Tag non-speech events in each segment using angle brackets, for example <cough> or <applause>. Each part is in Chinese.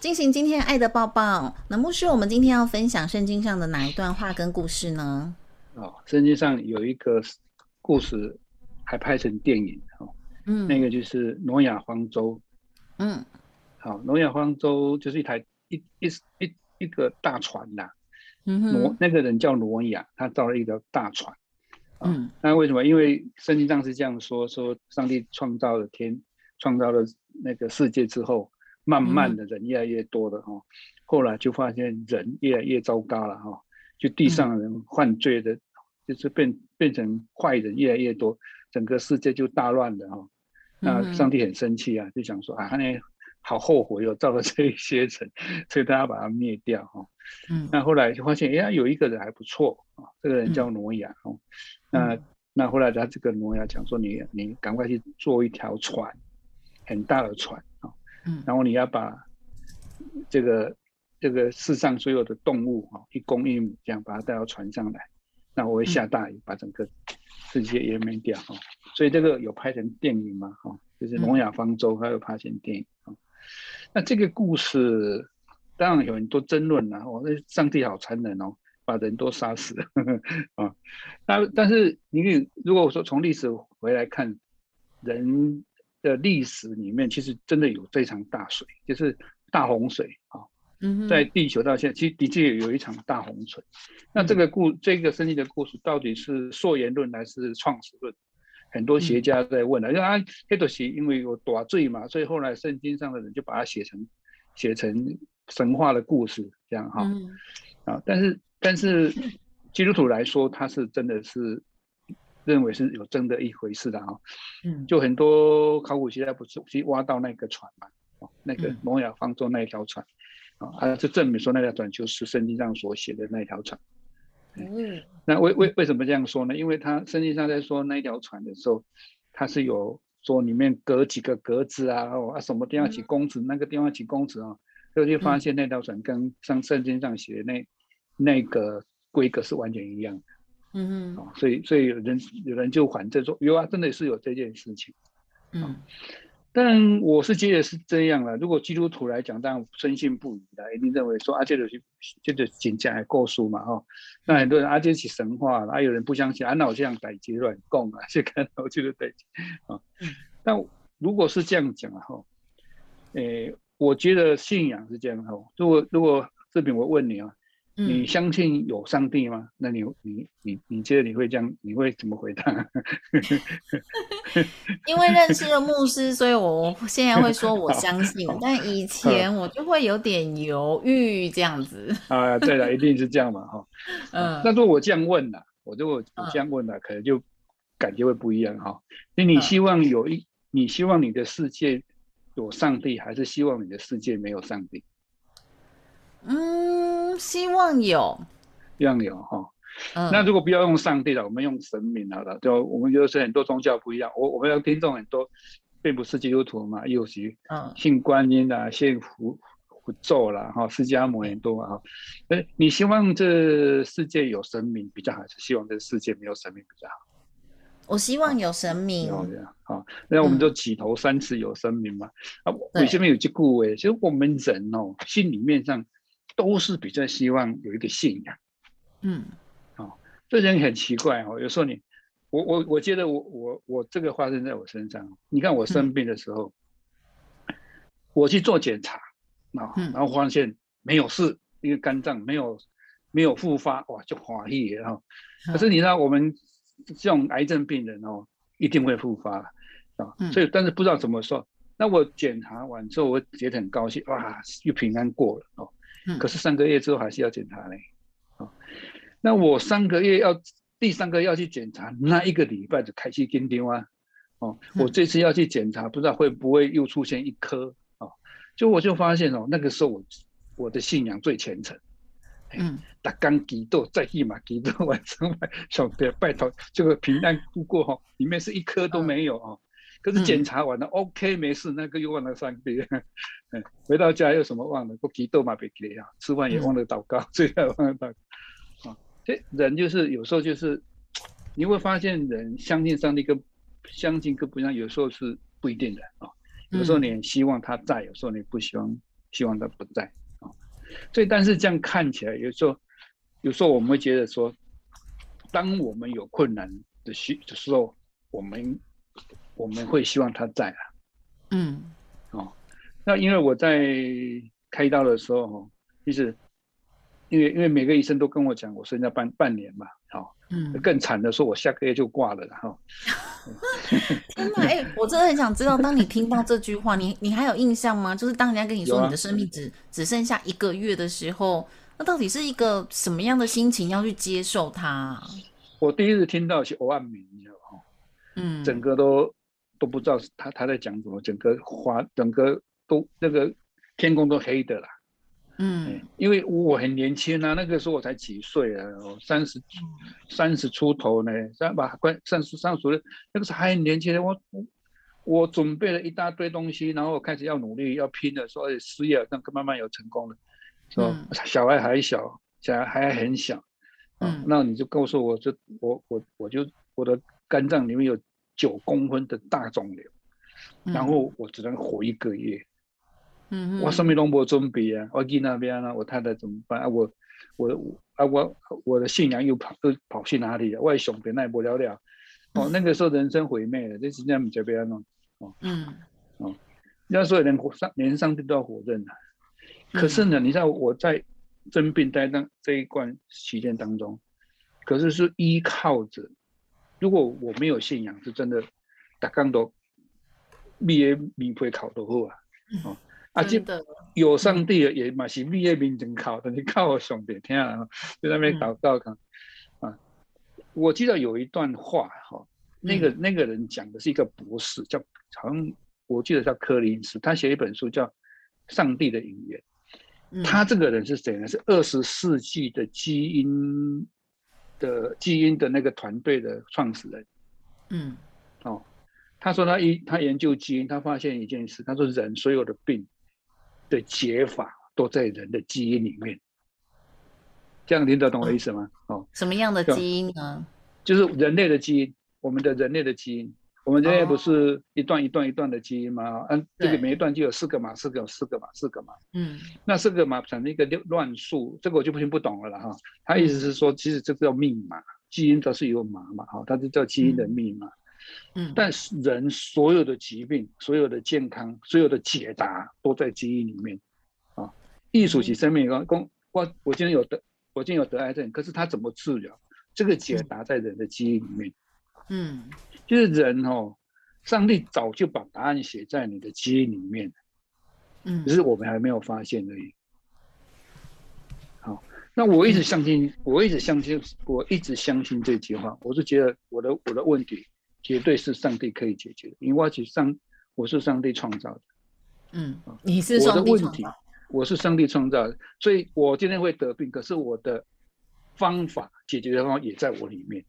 进行今天爱的抱抱。那牧师，我们今天要分享圣经上的哪一段话跟故事呢？哦，圣经上有一个故事，还拍成电影哦。嗯，那个就是挪亚方舟。嗯，好，挪亚方舟就是一台一一一一个大船呐。嗯哼，挪那个人叫挪亚，他造了一条大船。嗯，那为什么？因为圣经上是这样说：说上帝创造了天，创造了那个世界之后。慢慢的人越来越多了哈，后来就发现人越来越糟糕了哈，就地上人犯罪的，就是变变成坏人越来越多，整个世界就大乱了哈。那上帝很生气啊，就想说啊，那好后悔哦造了这一些人，<laughs> 所以他要把它灭掉哈。嗯，那后来就发现，哎呀，有一个人还不错啊，这个人叫挪亚哦。那那后来他这个挪亚讲说，你你赶快去做一条船，很大的船啊。然后你要把这个这个世上所有的动物哈，一公一母这样把它带到船上来，那我会下大雨把整个世界淹没掉哈。所以这个有拍成电影嘛哈，就是《挪亚方舟》还有拍成电影啊。那这个故事当然有很多争论了哦，那上帝好残忍哦，把人都杀死啊。<laughs> 那但是你如果说从历史回来看，人。的历史里面，其实真的有这场大水，就是大洪水啊。嗯，在地球到现在，其实的确有一场大洪水。那这个故这个圣经的故事，到底是溯源论还是创始论？很多学家在问了，因为啊，黑多西因为有大罪嘛，所以后来圣经上的人就把它写成写成神话的故事，这样哈。啊，但是但是基督徒来说，他是真的是。认为是有真的一回事的啊，嗯，就很多考古学家不是去挖到那个船嘛，哦，那个挪亚方舟那一条船，啊，啊，就证明说那条船就是圣经上所写的那条船。嗯，那为为为什么这样说呢？因为他圣经上在说那条船的时候，他是有说里面隔几个格子啊，哦啊什么地方几公尺，那个地方几公尺啊，所以就发现那条船跟上圣经上写的那那个规格是完全一样的。嗯哼，所以所以有人有人就反正说有啊，真的是有这件事情，嗯，但我是觉得是这样了。如果基督徒来讲，当然深信不疑的，一定认为说啊，这个是这个讲讲还够数嘛，哈。那很多人啊，这是神话，啊，有人不相信，啊，那我这样逮鸡乱供啊，去看我觉得对啊。但如果是这样讲哈，诶，我觉得信仰是这样哈。如果如果这边我问你啊。你相信有上帝吗？那你你你你觉得你会这样？你会怎么回答？<laughs> 因为认识了牧师，所以我现在会说我相信。<laughs> 但以前我就会有点犹豫这样子。啊，对了，一定是这样嘛，哈。嗯。那如果我这样问呢？我如果我这样问呢，可能就感觉会不一样哈。那你希望有一？你希望你的世界有上帝，还是希望你的世界没有上帝？嗯，希望有，希望有哈。那如果不要用上帝了，我们用神明好了。就我们就是很多宗教不一样。我我们的听众很多，并不是基督徒嘛，有些嗯信观音啊，信佛佛咒啦，哈，释迦摩尼多啊。哎，你希望这世界有神明比较好，还是希望这世界没有神明比较好？我希望有神明。好，那我们就起头三次有神明嘛。啊，为什么有这故诶？其实我们人哦，心里面上。都是比较希望有一个信仰，嗯，哦，这人很奇怪哦。有时候你，我我我觉得我我我这个发生在我身上。你看我生病的时候，我去做检查，啊，然后发现没有事，因为肝脏没有没有复发，哇，就华裔哈。可是你知道我们这种癌症病人哦，一定会复发啊。所以，但是不知道怎么说。那我检查完之后，我觉得很高兴，哇，又平安过了哦。可是三个月之后还是要检查嘞，啊。那我三个月要第三个要去检查，那一个礼拜就开始跟丢啊。哦，我这次要去检查，不知道会不会又出现一颗啊？就我就发现哦，那个时候我我的信仰最虔诚。嗯，打刚祈祷，再一马祈祷，晚 <laughs> 上拜上拜拜托，这个平安度过哈，里面是一颗都没有啊。可是检查完了，OK，没事，那个又忘了上帝。嗯，<laughs> 回到家又什么忘了？不祈祷嘛，别给啊，吃饭也忘了祷告，<laughs> 最后忘了祷。啊，这人就是有时候就是，你会发现人相信上帝跟相信跟不一样，有时候是不一定的啊。有时候你希望他在，有时候你不希望，希望他不在啊。所以，但是这样看起来，有时候，有时候我们会觉得说，当我们有困难的需的时候，我们我们会希望他在啊。嗯，哦，那因为我在开刀的时候，其实，因为因为每个医生都跟我讲，我剩下半半年嘛，好，嗯，更惨的说，我下个月就挂了，哈。<laughs> 天哪！哎，我真的很想知道，当你听到这句话，你你还有印象吗？就是当人家跟你说你的生命只只剩下一个月的时候，那到底是一个什么样的心情要去接受它？我第一次听到是欧万明，你知道吗？嗯，整个都都不知道他他在讲什么，整个花整个都那个天空都黑的啦。嗯，因为我很年轻啊，那个时候我才几岁啊，三十，三十出头呢，三把关三十三十那个时候还很年轻的我，我准备了一大堆东西，然后开始要努力要拼了，说事业那个慢慢有成功了，说小孩还小，小孩还很小，嗯，那你就告诉我，就我我我就我的肝脏里面有九公分的大肿瘤，然后我只能活一个月。嗯，我什么都没准备啊！我去那边啊，我太太怎么办啊？我，我，啊我，我的信仰又跑又跑去哪里了？我兄弟那也不了了。哦，那个时候人生毁灭了，这是这样这边弄。哦，嗯，哦，那时候连上连上帝都要否认啊。可是呢，你知道我在生病待当这一段期间当中，可是是依靠着，如果我没有信仰，是真的打刚都毕业米会考都好啊。哦。啊，真的有上帝也嘛是毕业名真考的，你靠我兄弟听啊，在那边祷告看啊。我记得有一段话哈，那个那个人讲的是一个博士，叫好像我记得叫柯林斯，他写一本书叫《上帝的语言》。他这个人是谁呢？是二十世纪的基因的基因的那个团队的创始人。嗯，哦，他说他一他研究基因，他发现一件事，他说人所有的病。的解法都在人的基因里面，这样听得懂我的意思吗？哦，什么样的基因呢？就是人类的基因，我们的人类的基因，我们人类不是一段一段一段的基因吗？嗯，这个每一段就有四个码，四个四个码，四个码。嗯，那四个码产生一个乱数，这个我就不听不懂了了哈。他意思是说，其实这个叫密码，基因它是有码嘛，哈，它就叫基因的密码。嗯，但是人所有的疾病、所有的健康、所有的解答都在基因里面，啊，艺术及生命公我我今天有得，我今天有得癌症，可是他怎么治疗？这个解答在人的基因里面，嗯，就是人哦，上帝早就把答案写在你的基因里面，嗯，只是我们还没有发现而已。好，那我一直相信，我一直相信，我一直相信这句话，我是觉得我的我的问题。绝对是上帝可以解决的，因为我是上，我是上帝创造的。嗯，你是上帝创造，我是上帝创造的，所以我今天会得病，可是我的方法解决的方法也在我里面，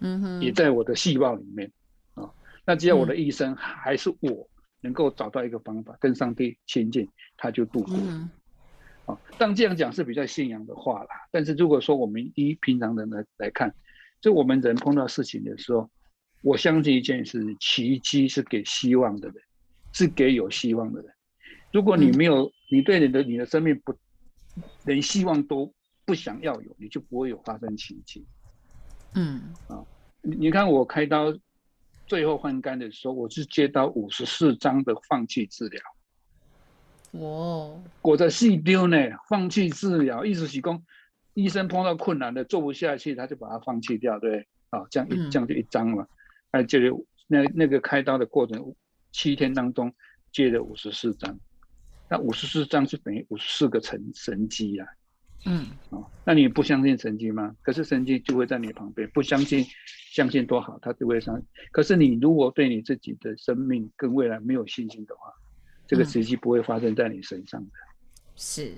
嗯哼，也在我的细胞里面啊。那只要我的一生还是我能够找到一个方法跟上帝亲近，他就度过。啊，当这样讲是比较信仰的话啦。但是如果说我们依平常人来来看，就我们人碰到事情的时候。我相信一件事：奇迹是给希望的人，是给有希望的人。如果你没有，你对你的你的生命不连希望都不想要有，你就不会有发生奇迹。嗯，啊，你你看我开刀最后换肝的时候，我是接到五十四张的放弃治疗。哦，我的细丢呢？放弃治疗，意思是讲医生碰到困难的做不下去，他就把它放弃掉，对啊，这样一这样就一张了。哎，这里那那个开刀的过程，七天当中接了五十四张，那五十四张是等于五十四个神神机呀。嗯，哦，那你不相信神迹吗？可是神迹就会在你旁边，不相信，相信多好，他就会上。可是你如果对你自己的生命跟未来没有信心的话，这个奇迹不会发生在你身上的。是，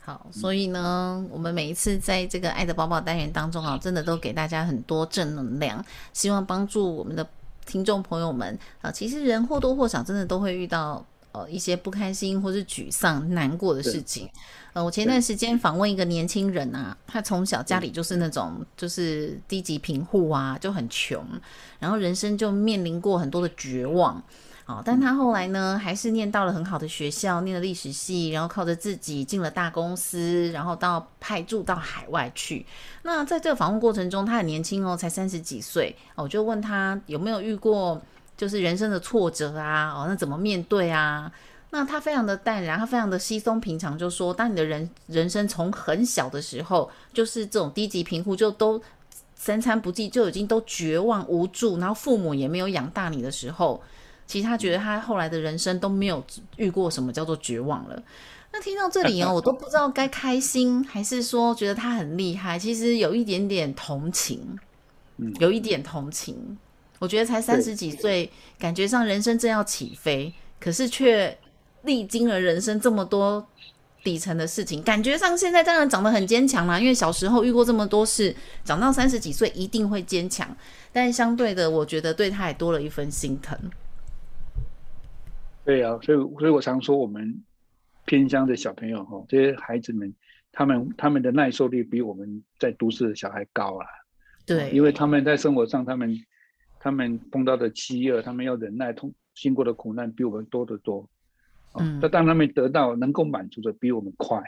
好，所以呢，我们每一次在这个爱的宝宝单元当中啊，真的都给大家很多正能量，希望帮助我们的听众朋友们啊。其实人或多或少真的都会遇到。呃，一些不开心或是沮丧、难过的事情。呃，我前段时间访问一个年轻人啊，他从小家里就是那种就是低级贫户啊，就很穷，然后人生就面临过很多的绝望。哦，但他后来呢，还是念到了很好的学校，念了历史系，然后靠着自己进了大公司，然后到派驻到海外去。那在这个访问过程中，他很年轻哦，才三十几岁。我就问他有没有遇过。就是人生的挫折啊，哦，那怎么面对啊？那他非常的淡然，他非常的稀松平常，就说：当你的人人生从很小的时候，就是这种低级贫苦，就都三餐不济，就已经都绝望无助，然后父母也没有养大你的时候，其实他觉得他后来的人生都没有遇过什么叫做绝望了。那听到这里哦，我都不知道该开心还是说觉得他很厉害，其实有一点点同情，有一点同情。我觉得才三十几岁，感觉上人生正要起飞，可是却历经了人生这么多底层的事情，感觉上现在当然长得很坚强啦，因为小时候遇过这么多事，长到三十几岁一定会坚强。但相对的，我觉得对他也多了一份心疼。对啊，所以所以我常说，我们偏乡的小朋友哈，这些孩子们，他们他们的耐受力比我们在都市的小孩高啊。对，因为他们在生活上，他们。他们碰到的饥饿，他们要忍耐痛经过的苦难比我们多得多，嗯，那当他们得到能够满足的比我们快，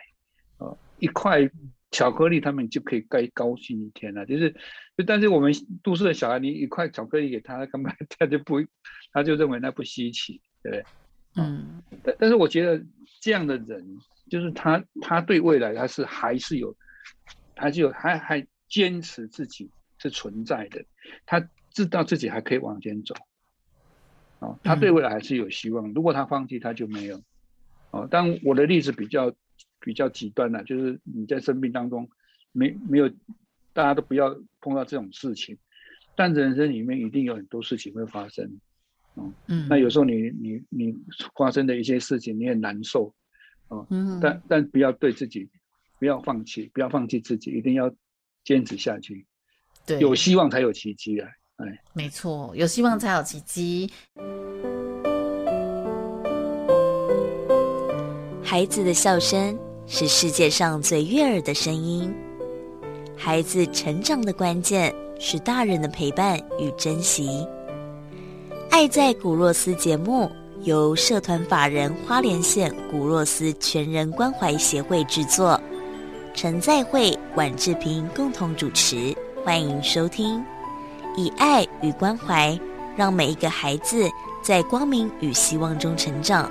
啊，一块巧克力他们就可以该高兴一天了。就是，但是我们都市的小孩，你一块巧克力给他，根本 <laughs> 他就不，他就认为那不稀奇，对不对？嗯，但但是我觉得这样的人，就是他他对未来他是还是有，还是有还还坚持自己是存在的，他。知道自己还可以往前走，哦，他对未来还是有希望。如果他放弃，他就没有。哦，但我的例子比较比较极端了，就是你在生命当中没没有，大家都不要碰到这种事情。但人生里面一定有很多事情会发生，哦，嗯，那有时候你你你发生的一些事情，你很难受，哦，嗯，但但不要对自己不要放弃，不要放弃自己，一定要坚持下去。对，有希望才有奇迹啊。没错，有希望才有奇迹。孩子的笑声是世界上最悦耳的声音。孩子成长的关键是大人的陪伴与珍惜。爱在古若斯节目由社团法人花莲县古若斯全人关怀协会制作，陈在慧、管志平共同主持，欢迎收听。以爱与关怀，让每一个孩子在光明与希望中成长。